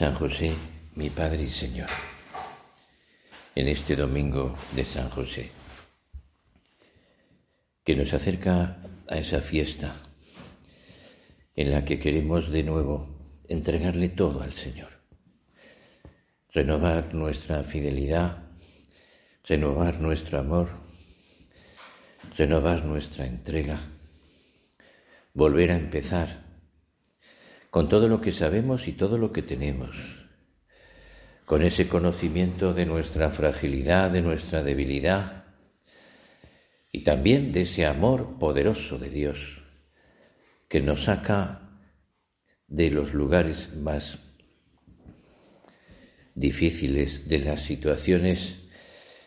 San José, mi Padre y Señor, en este domingo de San José, que nos acerca a esa fiesta en la que queremos de nuevo entregarle todo al Señor, renovar nuestra fidelidad, renovar nuestro amor, renovar nuestra entrega, volver a empezar con todo lo que sabemos y todo lo que tenemos, con ese conocimiento de nuestra fragilidad, de nuestra debilidad y también de ese amor poderoso de Dios que nos saca de los lugares más difíciles, de las situaciones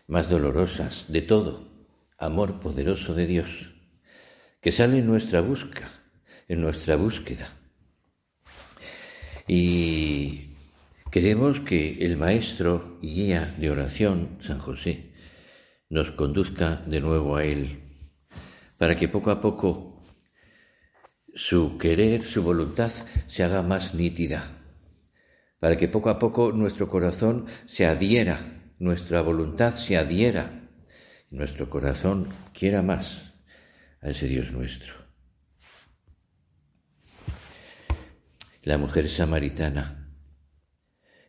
más dolorosas, de todo, amor poderoso de Dios, que sale en nuestra busca, en nuestra búsqueda y queremos que el maestro y guía de oración, San José, nos conduzca de nuevo a Él, para que poco a poco su querer, su voluntad se haga más nítida, para que poco a poco nuestro corazón se adhiera, nuestra voluntad se adhiera, nuestro corazón quiera más a ese Dios nuestro. La mujer samaritana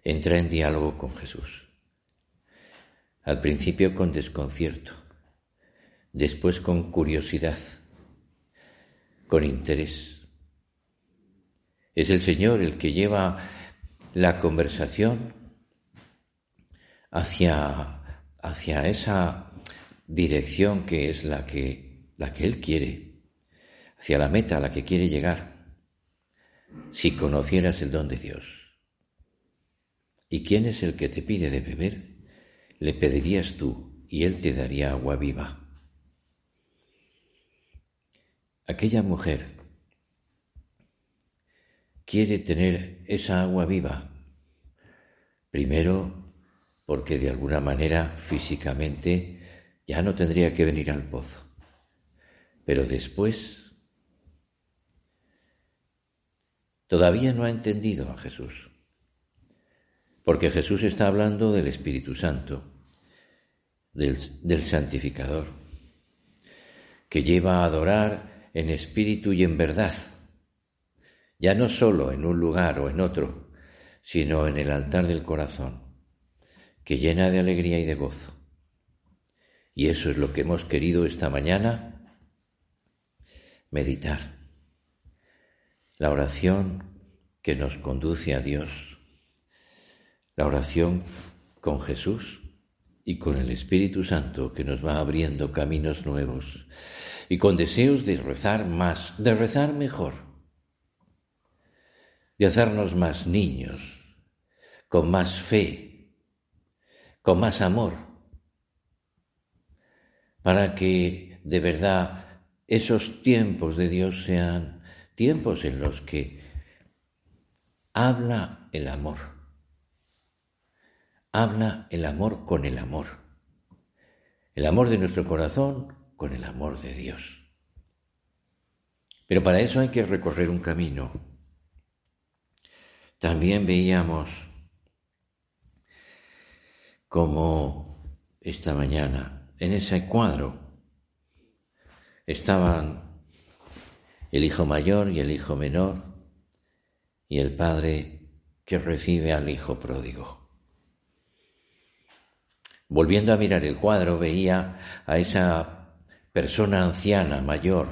entra en diálogo con Jesús. Al principio con desconcierto, después con curiosidad, con interés. Es el Señor el que lleva la conversación hacia, hacia esa dirección que es la que, la que Él quiere, hacia la meta a la que quiere llegar si conocieras el don de Dios. ¿Y quién es el que te pide de beber? Le pedirías tú y él te daría agua viva. Aquella mujer quiere tener esa agua viva, primero porque de alguna manera físicamente ya no tendría que venir al pozo, pero después todavía no ha entendido a Jesús. Porque Jesús está hablando del Espíritu Santo, del, santificador, que lleva a adorar en espíritu y en verdad, ya no solo en un lugar o en otro, sino en el altar del corazón, que llena de alegría y de gozo. Y eso es lo que hemos querido esta mañana meditar la oración que nos conduce a Dios, la oración con Jesús y con el Espíritu Santo que nos va abriendo caminos nuevos. Y con deseos de rezar más, de rezar mejor, de hacernos más niños, con más fe, con más amor, para que de verdad esos tiempos de Dios sean tiempos en los que habla el amor, habla el amor con el amor, el amor de nuestro corazón con el amor de Dios. Pero para eso hay que recorrer un camino, También veíamos como esta mañana en ese cuadro estaban el hijo mayor y el hijo menor y el padre que recibe al hijo pródigo. Volviendo a mirar el cuadro veía a esa persona anciana, mayor,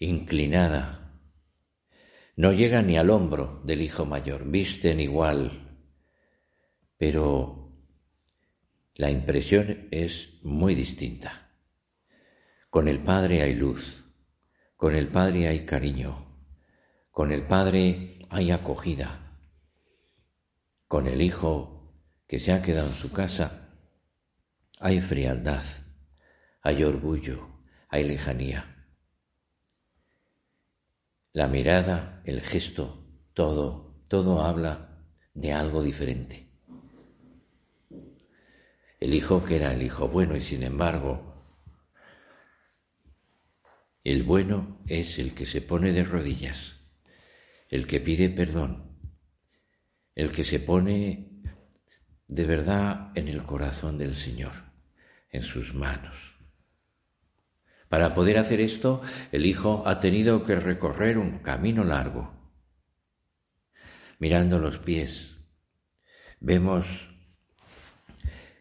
inclinada, no llega ni al hombro del hijo mayor, visten igual, pero la impresión es muy distinta. Con el Padre hay luz, con el Padre hay cariño, con el Padre hay acogida, con el Hijo que se ha quedado en su casa hay frialdad, hay orgullo, hay lejanía. La mirada, el gesto, todo, todo habla de algo diferente. El hijo que era el hijo bueno y sin embargo, el bueno es el que se pone de rodillas, el que pide perdón, el que se pone de verdad en el corazón del Señor, en sus manos. Para poder hacer esto, el hijo ha tenido que recorrer un camino largo. Mirando los pies, vemos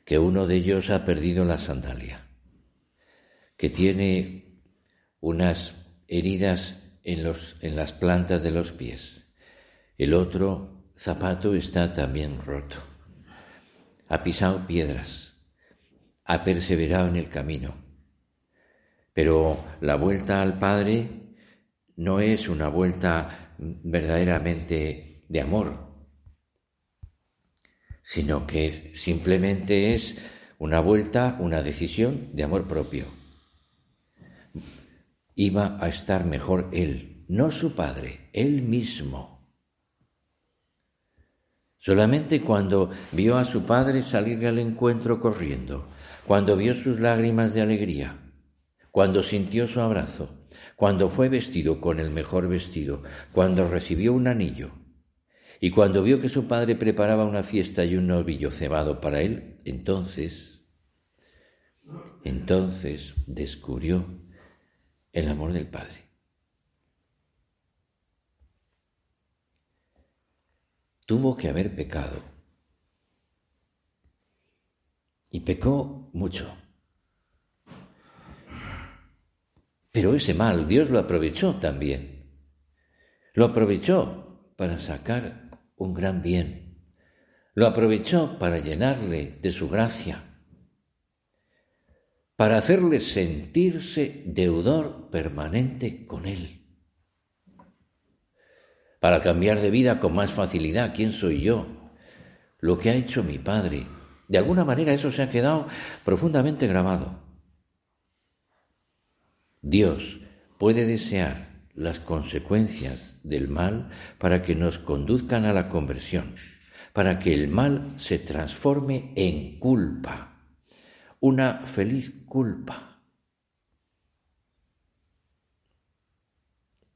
que uno de ellos ha perdido la sandalia, que tiene unas heridas en, los, en las plantas de los pies. El otro zapato está también roto. Ha pisado piedras, ha perseverado en el camino pero la vuelta al Padre no es una vuelta verdaderamente de amor, sino que simplemente es una vuelta, una decisión de amor propio. Iba a estar mejor él, no su padre, él mismo. Solamente cuando vio a su padre salir al encuentro corriendo, cuando vio sus lágrimas de alegría, cuando sintió su abrazo, cuando fue vestido con el mejor vestido, cuando recibió un anillo, y cuando vio que su padre preparaba una fiesta y un novillo cebado para él, entonces, entonces descubrió el amor del Padre. Tuvo que haber pecado. Y pecó mucho. Pero ese mal Dios lo aprovechó también. Lo aprovechó para sacar un gran bien. Lo aprovechó para llenarle de su gracia. Para hacerle sentirse deudor permanente con Él. Para cambiar de vida con más facilidad. ¿Quién soy yo? Lo que ha hecho mi Padre. De alguna manera eso se ha quedado profundamente grabado. Dios puede desear las consecuencias del mal para que nos conduzcan a la conversión, para que el mal se transforme en culpa, una feliz culpa.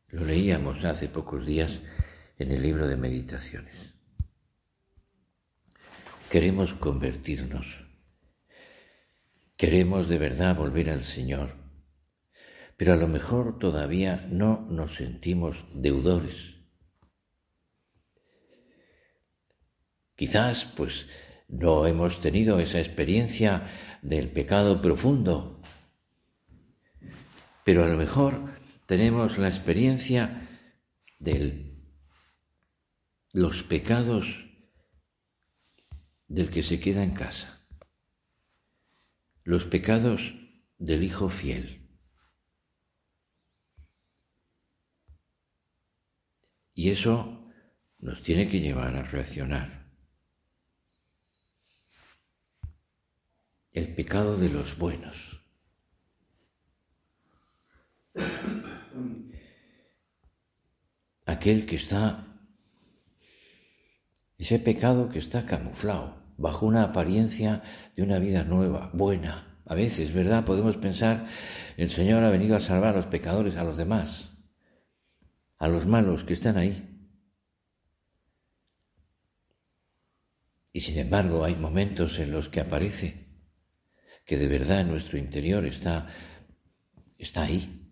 Lo leíamos hace pocos días en el libro de meditaciones. Queremos convertirnos. Queremos de verdad volver al Señor pero a lo mejor todavía no nos sentimos deudores. Quizás pues no hemos tenido esa experiencia del pecado profundo, pero a lo mejor tenemos la experiencia de los pecados del que se queda en casa, los pecados del hijo fiel. Y eso nos tiene que llevar a reaccionar. El pecado de los buenos. Aquel que está, ese pecado que está camuflado bajo una apariencia de una vida nueva, buena. A veces, ¿verdad? Podemos pensar, el Señor ha venido a salvar a los pecadores, a los demás a los malos que están ahí. Y sin embargo hay momentos en los que aparece que de verdad en nuestro interior está, está ahí.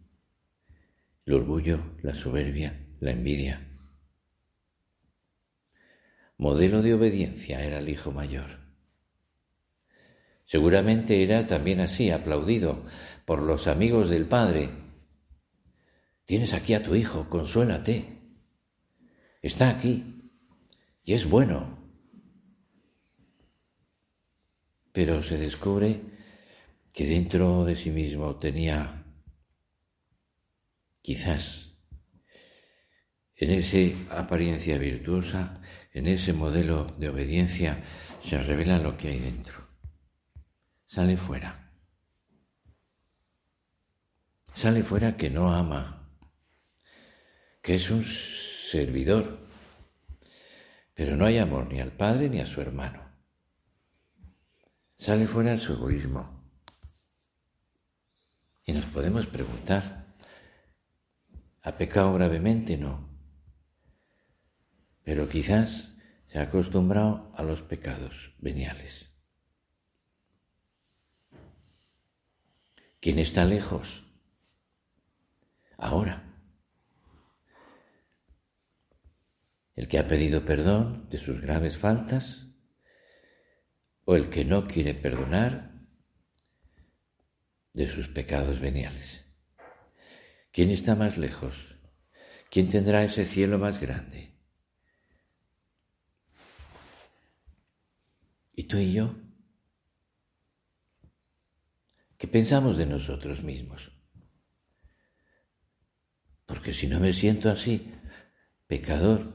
El orgullo, la soberbia, la envidia. Modelo de obediencia era el hijo mayor. Seguramente era también así, aplaudido por los amigos del padre. Tienes aquí a tu hijo, consuélate. Está aquí y es bueno. Pero se descubre que dentro de sí mismo tenía quizás en esa apariencia virtuosa, en ese modelo de obediencia, se revela lo que hay dentro. Sale fuera. Sale fuera que no ama, que es un servidor, pero no hay amor ni al padre ni a su hermano. Sale fuera su egoísmo, y nos podemos preguntar, ¿ha pecado gravemente? No. Pero quizás se ha acostumbrado a los pecados veniales. ¿Quién está lejos? Ahora. ¿El que ha pedido perdón de sus graves faltas? ¿O el que no quiere perdonar de sus pecados veniales. ¿Quién está más lejos? ¿Quién tendrá ese cielo más grande? ¿Y tú y yo? ¿Qué pensamos de nosotros mismos? Porque si no me siento así, pecador,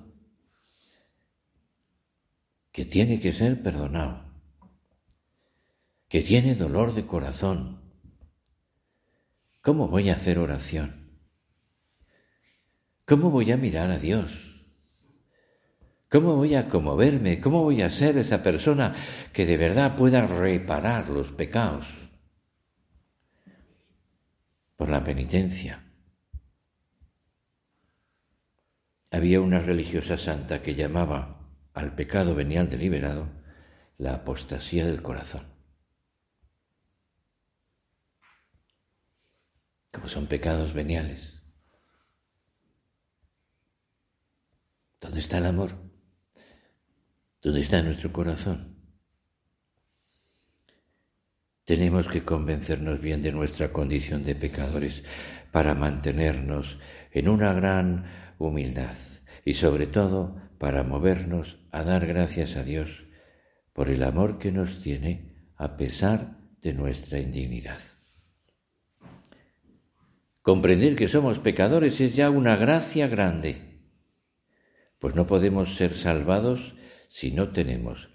que tiene que ser perdonado, que tiene dolor de corazón, ¿Cómo voy a hacer oración? ¿Cómo voy a mirar a Dios? ¿Cómo voy a conmoverme? ¿Cómo voy a ser esa persona que de verdad pueda reparar los pecados? Por la penitencia. Había una religiosa santa que llamaba al pecado venial deliberado la apostasía del corazón. Como son pecados veniales. ¿Dónde está el amor? ¿Dónde está nuestro corazón? Tenemos que convencernos bien de nuestra condición de pecadores para mantenernos en una gran humildad y sobre todo para movernos a dar gracias a Dios por el amor que nos tiene a pesar de nuestra indignidad. Comprender que somos pecadores es ya una gracia grande, pues no podemos ser salvados si no tenemos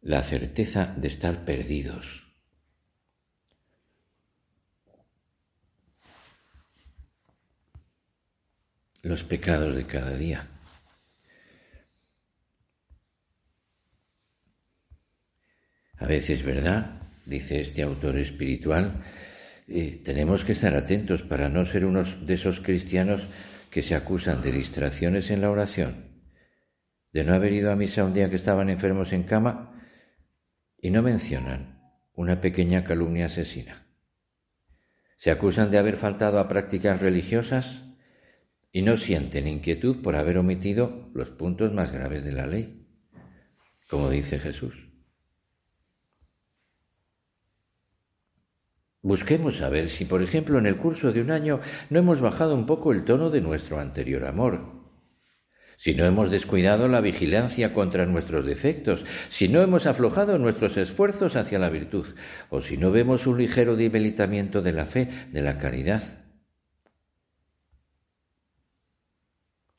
la certeza de estar perdidos. Los pecados de cada día. A veces, ¿verdad? Dice este autor espiritual, tenemos que estar atentos para no ser unos de esos cristianos que se acusan de distracciones en la oración, de no haber ido a misa un día que estaban enfermos en cama y no mencionan una pequeña calumnia asesina. Se acusan de haber faltado a prácticas religiosas y no sienten inquietud por haber omitido los puntos más graves de la ley, como dice Jesús. Busquemos saber si, por ejemplo, en el curso de un año no hemos bajado un poco el tono de nuestro anterior amor, si no hemos descuidado la vigilancia contra nuestros defectos, si no hemos aflojado nuestros esfuerzos hacia la virtud, o si no vemos un ligero debilitamiento de la fe, de la caridad.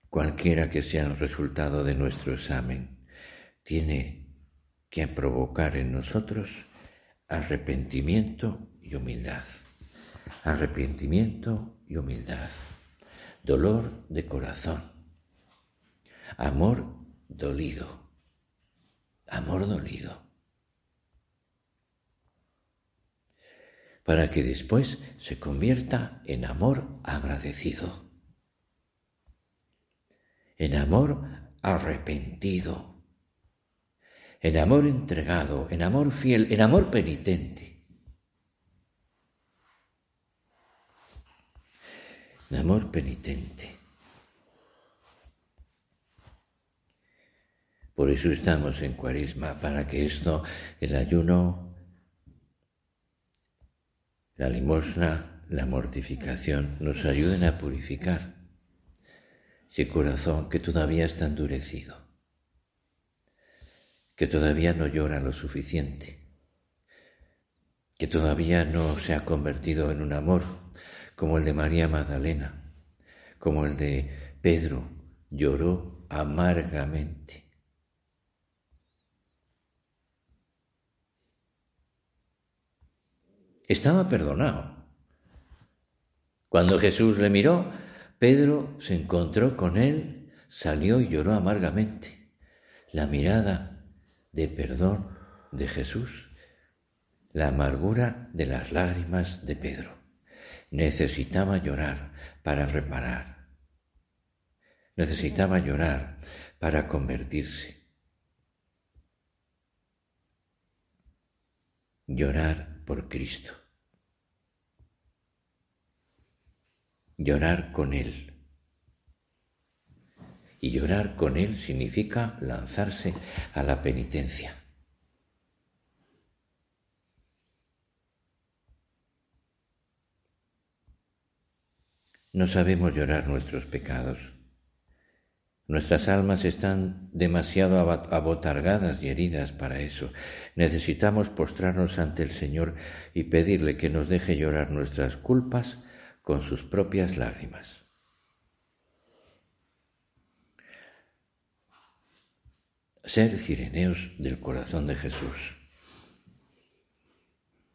Cualquiera que sea el resultado de nuestro examen, tiene que provocar en nosotros arrepentimiento humildad. Arrepentimiento y humildad. Dolor de corazón. Amor dolido. Amor dolido. Para que después se convierta en amor agradecido. En amor arrepentido. en amor entregado, en amor fiel, en amor penitente. En amor penitente. Por eso estamos en cuaresma, para que esto, el ayuno, la limosna, la mortificación, nos ayuden a purificar ese corazón que todavía está endurecido, que todavía no llora lo suficiente, que todavía no se ha convertido en un amor como el de María Magdalena, como el de Pedro, lloró amargamente. estaba perdonado. Cuando Jesús le miró, Pedro se encontró con él, salió y lloró amargamente. La mirada de perdón de Jesús, la amargura de las lágrimas de Pedro. Necesitaba llorar para reparar. Necesitaba llorar para convertirse. Llorar por Cristo. Llorar con Él. Y llorar con Él significa lanzarse a la penitencia. No sabemos llorar nuestros pecados. Nuestras almas están demasiado abotargadas y heridas para eso. Necesitamos postrarnos ante el Señor y pedirle que nos deje llorar nuestras culpas con sus propias lágrimas. Ser cireneos del corazón de Jesús.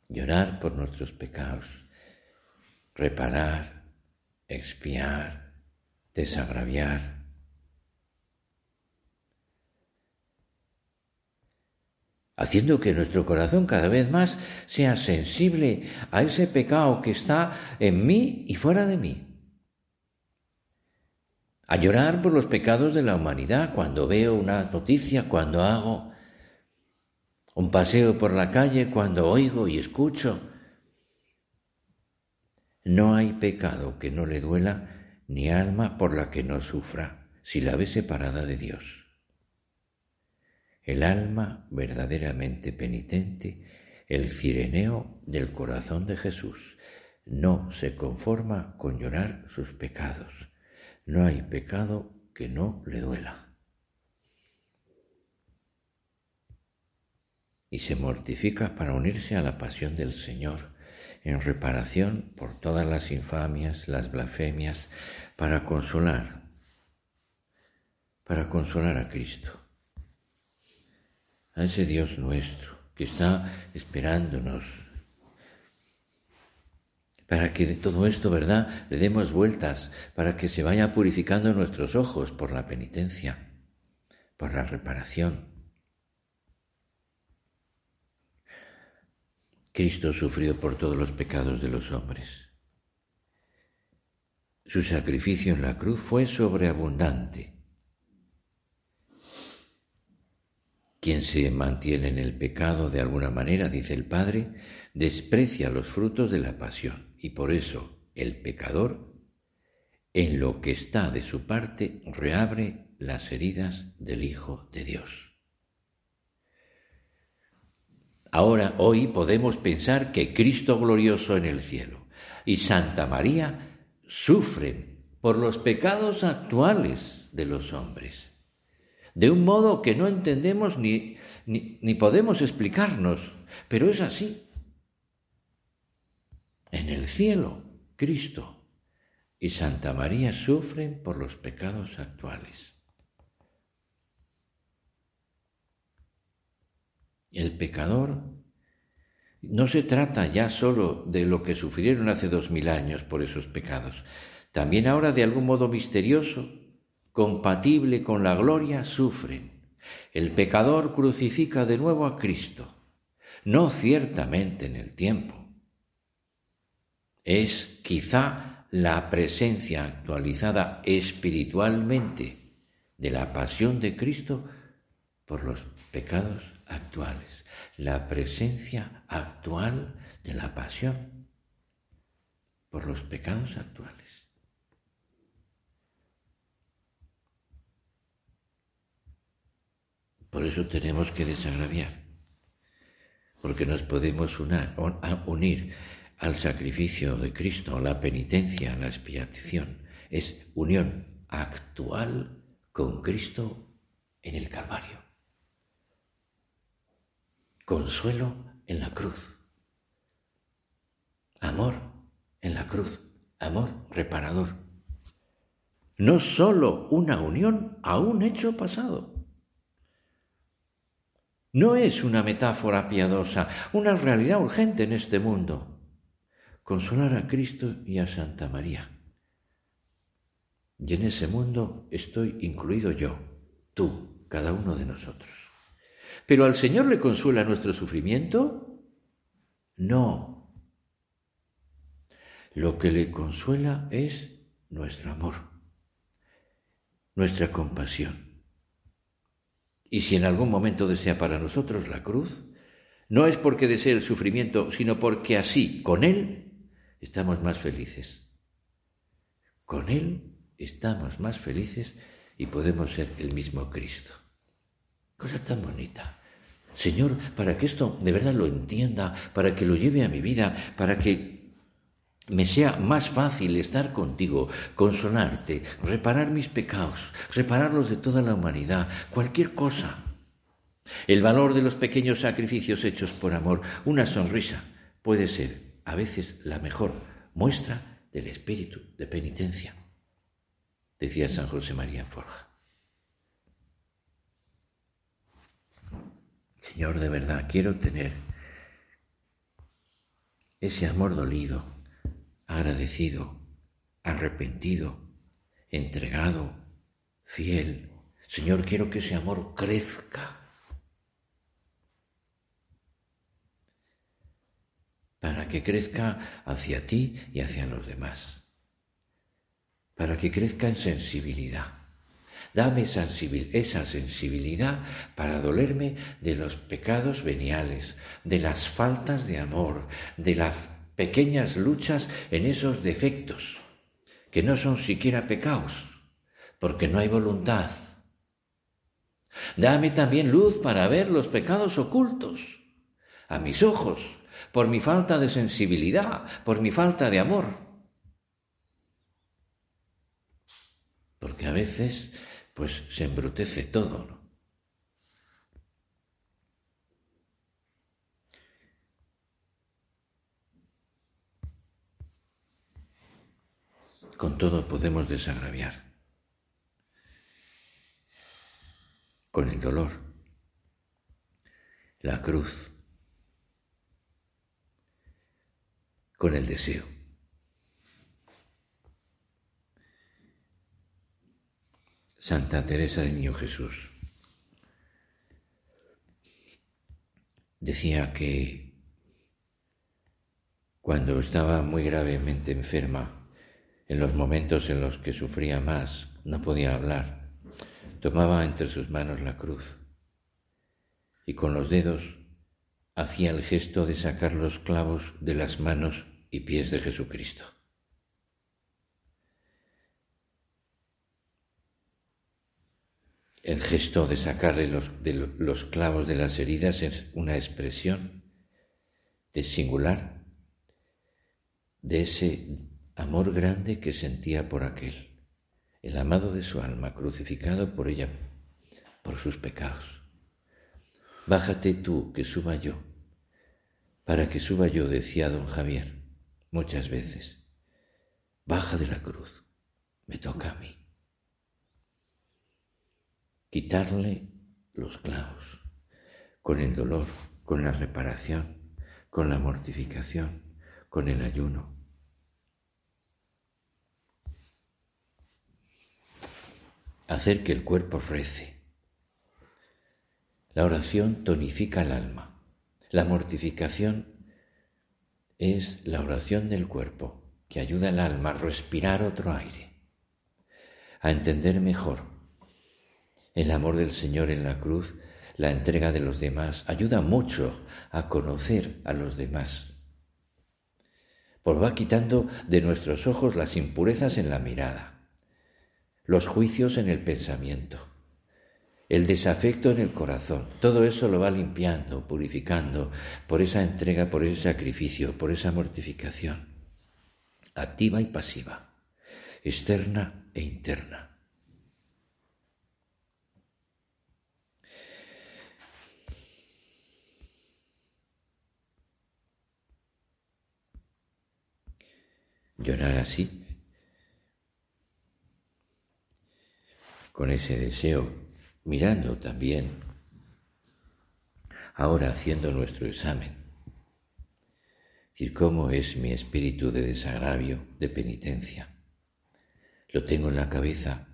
Llorar por nuestros pecados. Reparar, expiar, desagraviar haciendo que nuestro corazón cada vez más sea sensible a ese pecado que está en mí y fuera de mí. A llorar por los pecados de la humanidad cuando veo una noticia, cuando hago un paseo por la calle, cuando oigo y escucho. No hay pecado que no le duela ni alma por la que no sufra si la ve separada de Dios. El alma verdaderamente penitente, el cireneo del corazón de Jesús, no se conforma con llorar sus pecados. No hay pecado que no le duela. Y se mortifica para unirse a la pasión del Señor, en reparación por todas las infamias, las blasfemias, para consolar, para consolar a Cristo a ese Dios nuestro que está esperándonos para que de todo esto, ¿verdad?, le demos vueltas, para que se vaya purificando nuestros ojos por la penitencia, por la reparación. Cristo sufrió por todos los pecados de los hombres. Su sacrificio en la cruz fue sobreabundante Quien se mantiene en el pecado de alguna manera, dice el Padre, desprecia los frutos de la pasión y por eso el pecador, en lo que está de su parte, reabre las heridas del Hijo de Dios. Ahora, hoy podemos pensar que Cristo glorioso en el cielo y Santa María sufren por los pecados actuales de los hombres de un modo que no entendemos ni, ni, podemos explicarnos, pero es así. En el cielo, Cristo y Santa María sufren por los pecados actuales. El pecador no se trata ya solo de lo que sufrieron hace dos mil años por esos pecados, también ahora de algún modo misterioso compatible con la gloria, sufren. El pecador crucifica de nuevo a Cristo, no ciertamente en el tiempo. Es quizá la presencia actualizada espiritualmente de la pasión de Cristo por los pecados actuales, la presencia actual de la pasión, por los pecados actuales. Por eso tenemos que desagraviar, porque nos podemos unir al sacrificio de Cristo, la penitencia, la expiación. Es unión actual con Cristo en el Calvario. Consuelo en la cruz. Amor en la cruz. Amor reparador. No sólo una unión a un hecho pasado. No es una metáfora piadosa, una realidad urgente en este mundo. Consolar a Cristo y a Santa María. Y en ese mundo estoy incluido yo, tú, cada uno de nosotros. Pero al Señor le consuela nuestro sufrimiento? No. Lo que le consuela es nuestro amor, nuestra compasión. Y si en algún momento desea para nosotros la cruz, no es porque desee el sufrimiento, sino porque así, con Él, estamos más felices. Con Él estamos más felices y podemos ser el mismo Cristo. Cosa tan bonita. Señor, para que esto de verdad lo entienda, para que lo lleve a mi vida, para que me sea más fácil estar contigo, consolarte, reparar mis pecados, repararlos de toda la humanidad, cualquier cosa. El valor de los pequeños sacrificios hechos por amor, una sonrisa, puede ser a veces la mejor muestra del espíritu de penitencia decía San José María Forja. Señor, de verdad, quiero tener ese amor dolido, agradecido, arrepentido, entregado, fiel. Señor, quiero que ese amor crezca. Para que crezca hacia ti y hacia los demás para que crezca en sensibilidad. Dame esa sensibilidad para dolerme de los pecados veniales, de las faltas de amor, de las pequeñas luchas en esos defectos, que no son siquiera pecados, porque no hay voluntad. Dame también luz para ver los pecados ocultos a mis ojos, por mi falta de sensibilidad, por mi falta de amor. porque a veces pues se embrutece todo, ¿no? Con todo podemos desagraviar. Con el dolor, la cruz, con el deseo. Santa Teresa de Niño Jesús. Decía que cuando estaba muy gravemente enferma, en los momentos en los que sufría más, no podía hablar, tomaba entre sus manos la cruz y con los dedos hacía el gesto de sacar los clavos de las manos y pies de Jesucristo. El gesto de sacarle los, clavos de las heridas es una expresión de singular de ese amor grande que sentía por aquel, el amado de su alma, crucificado por ella, por sus pecados. Bájate tú, que suba yo, para que suba yo, decía don Javier muchas veces. Baja de la cruz, me toca a mí quitarle los clavos, con el dolor, con la reparación, con la mortificación, con el ayuno. Hacer que el cuerpo rece. La oración tonifica el alma. La mortificación es la oración del cuerpo que ayuda al alma a respirar otro aire, a entender mejor el amor del Señor en la cruz la entrega de los demás ayuda mucho a conocer a los demás. Pues va quitando de nuestros ojos las impurezas en la mirada, los juicios en el pensamiento, el desafecto en el corazón. Todo eso lo va limpiando, purificando por esa entrega, por ese sacrificio, por esa mortificación, activa y pasiva, externa e interna. Llorar así, con ese deseo, mirando también, ahora haciendo nuestro examen, decir cómo es mi espíritu de desagravio, de penitencia. Lo tengo en la cabeza.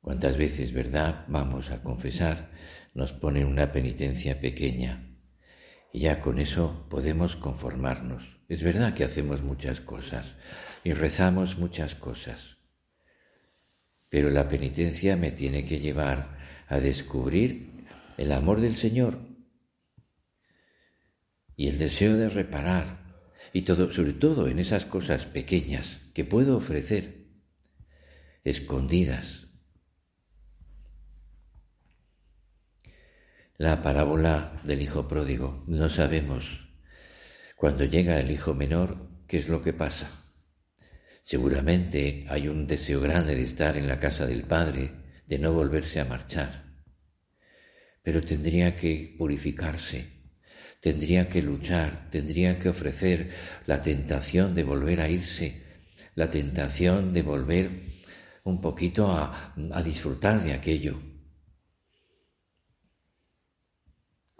¿Cuántas veces, verdad, vamos a confesar, nos ponen una penitencia pequeña y ya con eso podemos conformarnos. Es verdad que hacemos muchas cosas y rezamos muchas cosas, pero la penitencia me tiene que llevar a descubrir el amor del Señor y el deseo de reparar y todo, sobre todo en esas cosas pequeñas que puedo ofrecer, escondidas, la parábola del hijo pródigo. No sabemos cuando llega el hijo menor qué es lo que pasa. Seguramente hay un deseo grande de estar en la casa del Padre, de no volverse a marchar. Pero tendría que purificarse, tendría que luchar, tendría que ofrecer la tentación de volver a irse, la tentación de volver un poquito a, a disfrutar de aquello.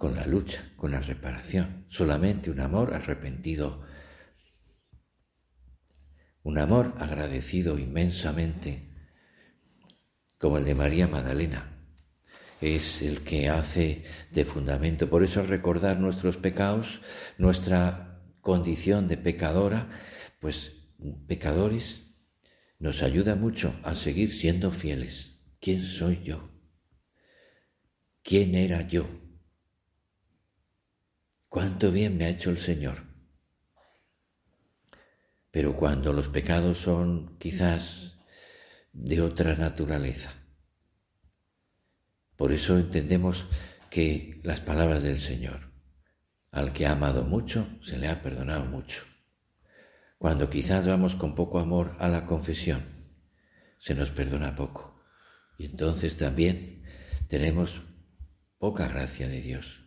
Con la lucha, con la reparación. Solamente un amor arrepentido, un amor agradecido inmensamente, como el de María Magdalena. Es el que hace de fundamento. Por eso recordar nuestros pecados, nuestra condición de pecadora, pues pecadores, nos ayuda mucho a seguir siendo fieles. ¿Quién soy yo? ¿Quién era yo? Cuánto bien me ha hecho el Señor. Pero cuando los pecados son quizás de otra naturaleza, por eso entendemos que las palabras del Señor, al que ha amado mucho, se le ha perdonado mucho. Cuando quizás vamos con poco amor a la confesión, se nos perdona poco. Y entonces también tenemos poca gracia de Dios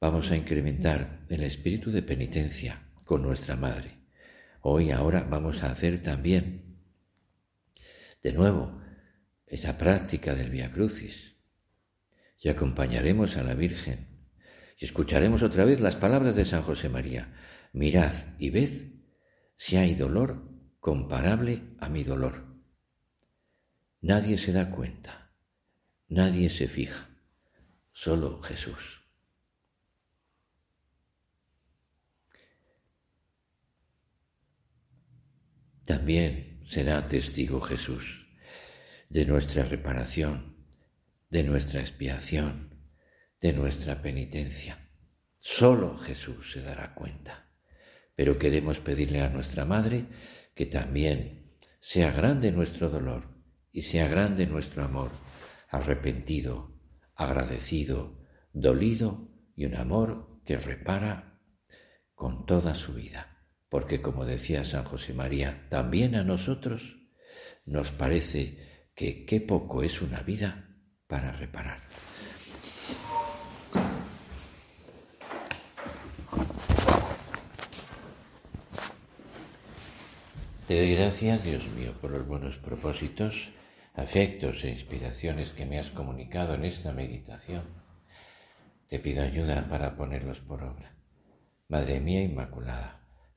vamos a incrementar el espíritu de penitencia con nuestra Madre. Hoy, ahora, vamos a hacer también, de nuevo, esa práctica del Via Crucis. Y acompañaremos a la Virgen y escucharemos otra vez las palabras de San José María. Mirad y ved si hay dolor comparable a mi dolor. Nadie se da cuenta, nadie se fija, solo Jesús. También será testigo Jesús de nuestra reparación, de nuestra expiación, de nuestra penitencia. Solo Jesús se dará cuenta. Pero queremos pedirle a nuestra Madre que también sea grande nuestro dolor y sea grande nuestro amor, arrepentido, agradecido, dolido y un amor que repara con toda su vida porque como decía San José María, también a nosotros nos parece que qué poco es una vida para reparar. Te doy gracias, Dios mío, por los buenos propósitos, afectos e inspiraciones que me has comunicado en esta meditación. Te pido ayuda para ponerlos por obra. Madre mía Inmaculada,